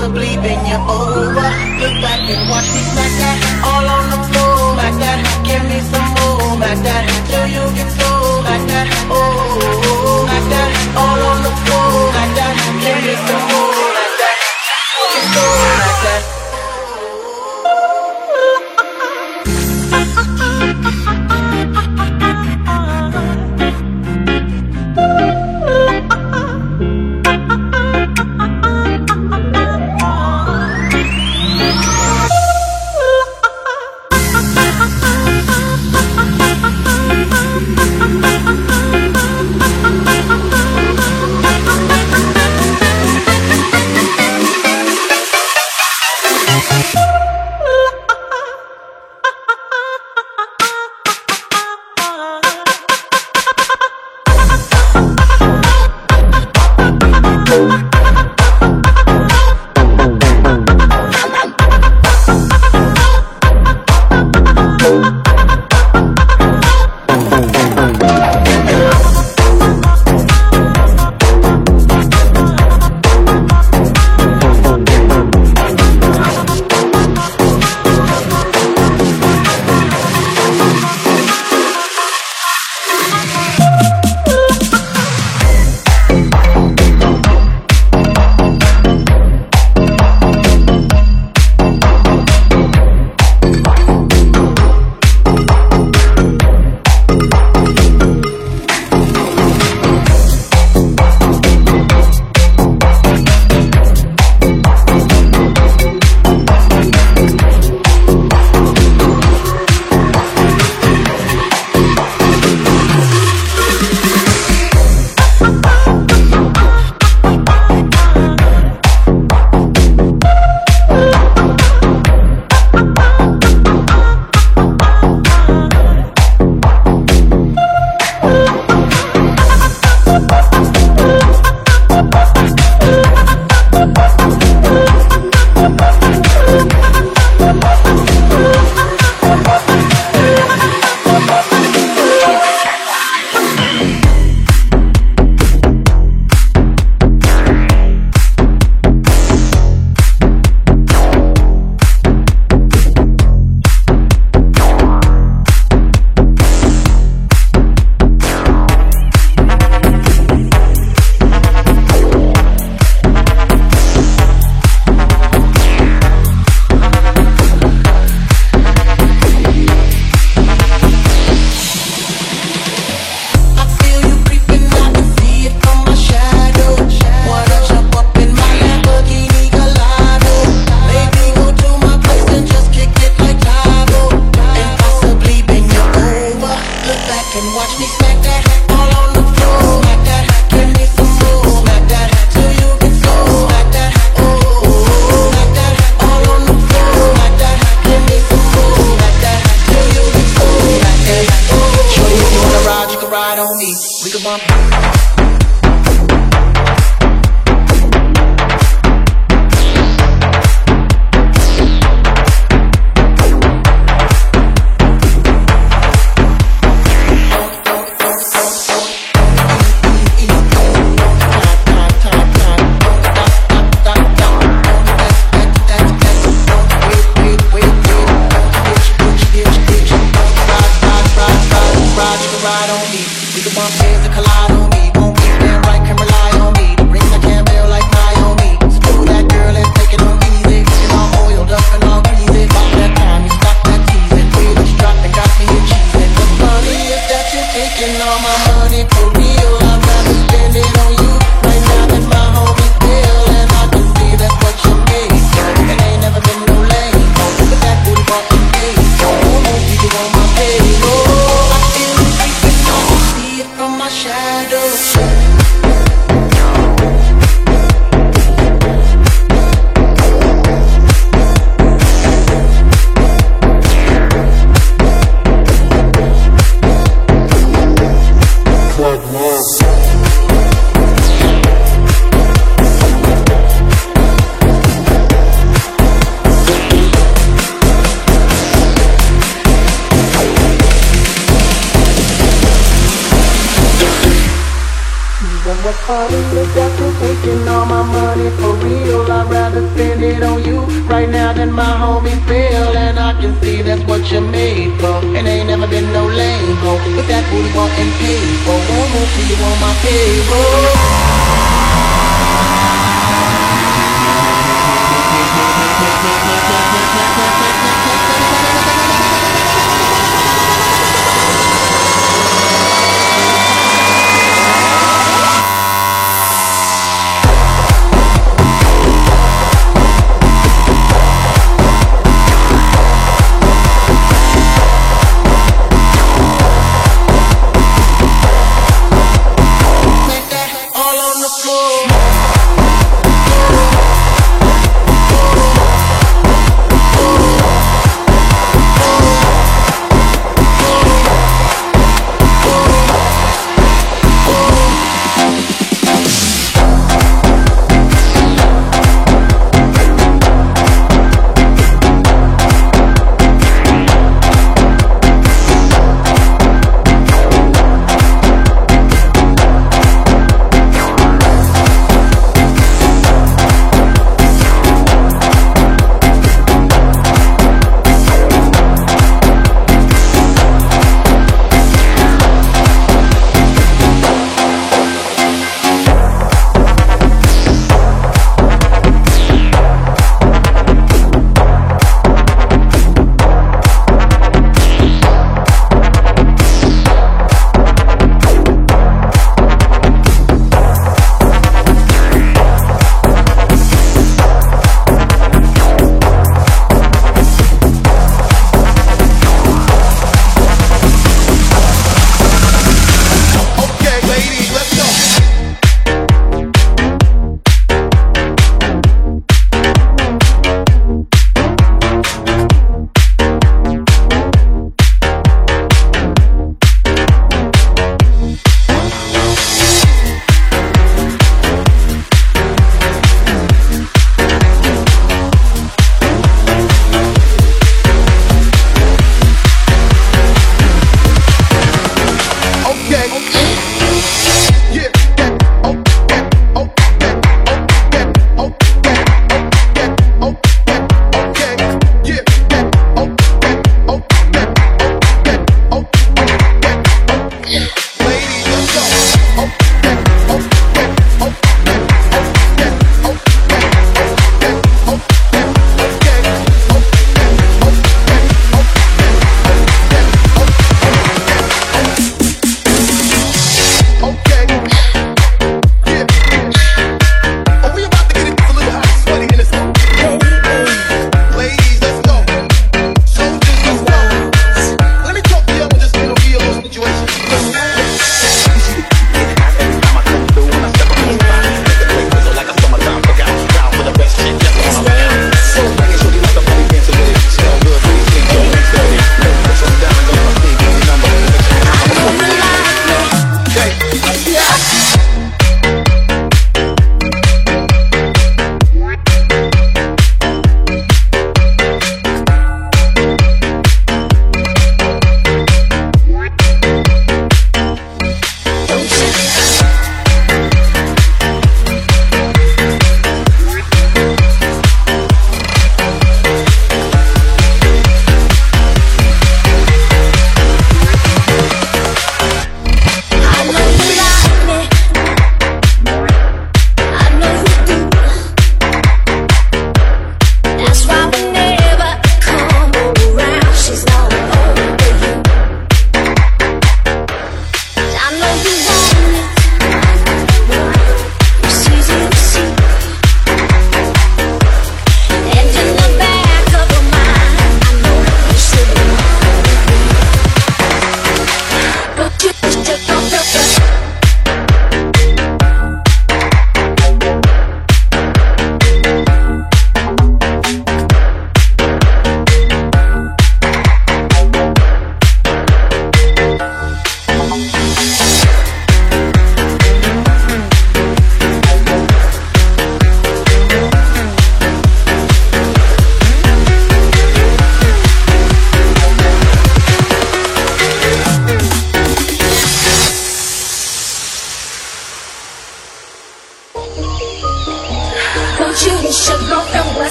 possibly been you over. Look back and watch me smack that All on the floor, smack that. Give me some more, smack that. Till you get so, smack that. Oh.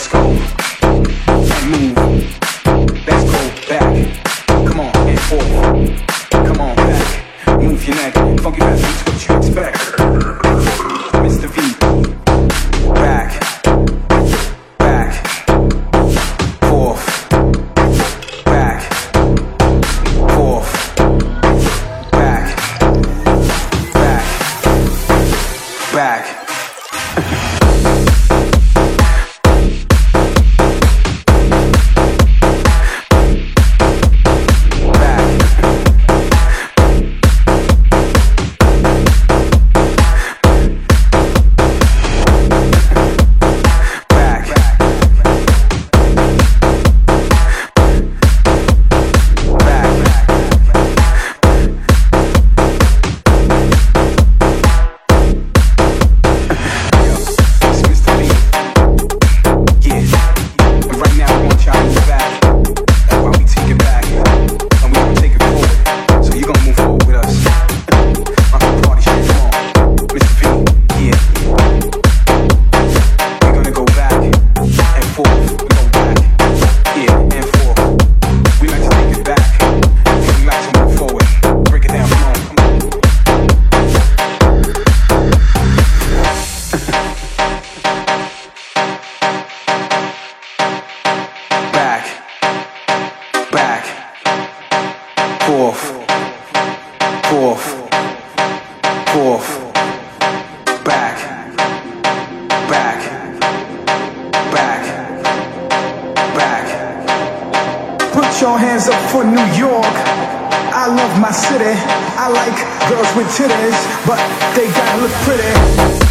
Let's go up for New York. I love my city. I like girls with titties, but they gotta look pretty.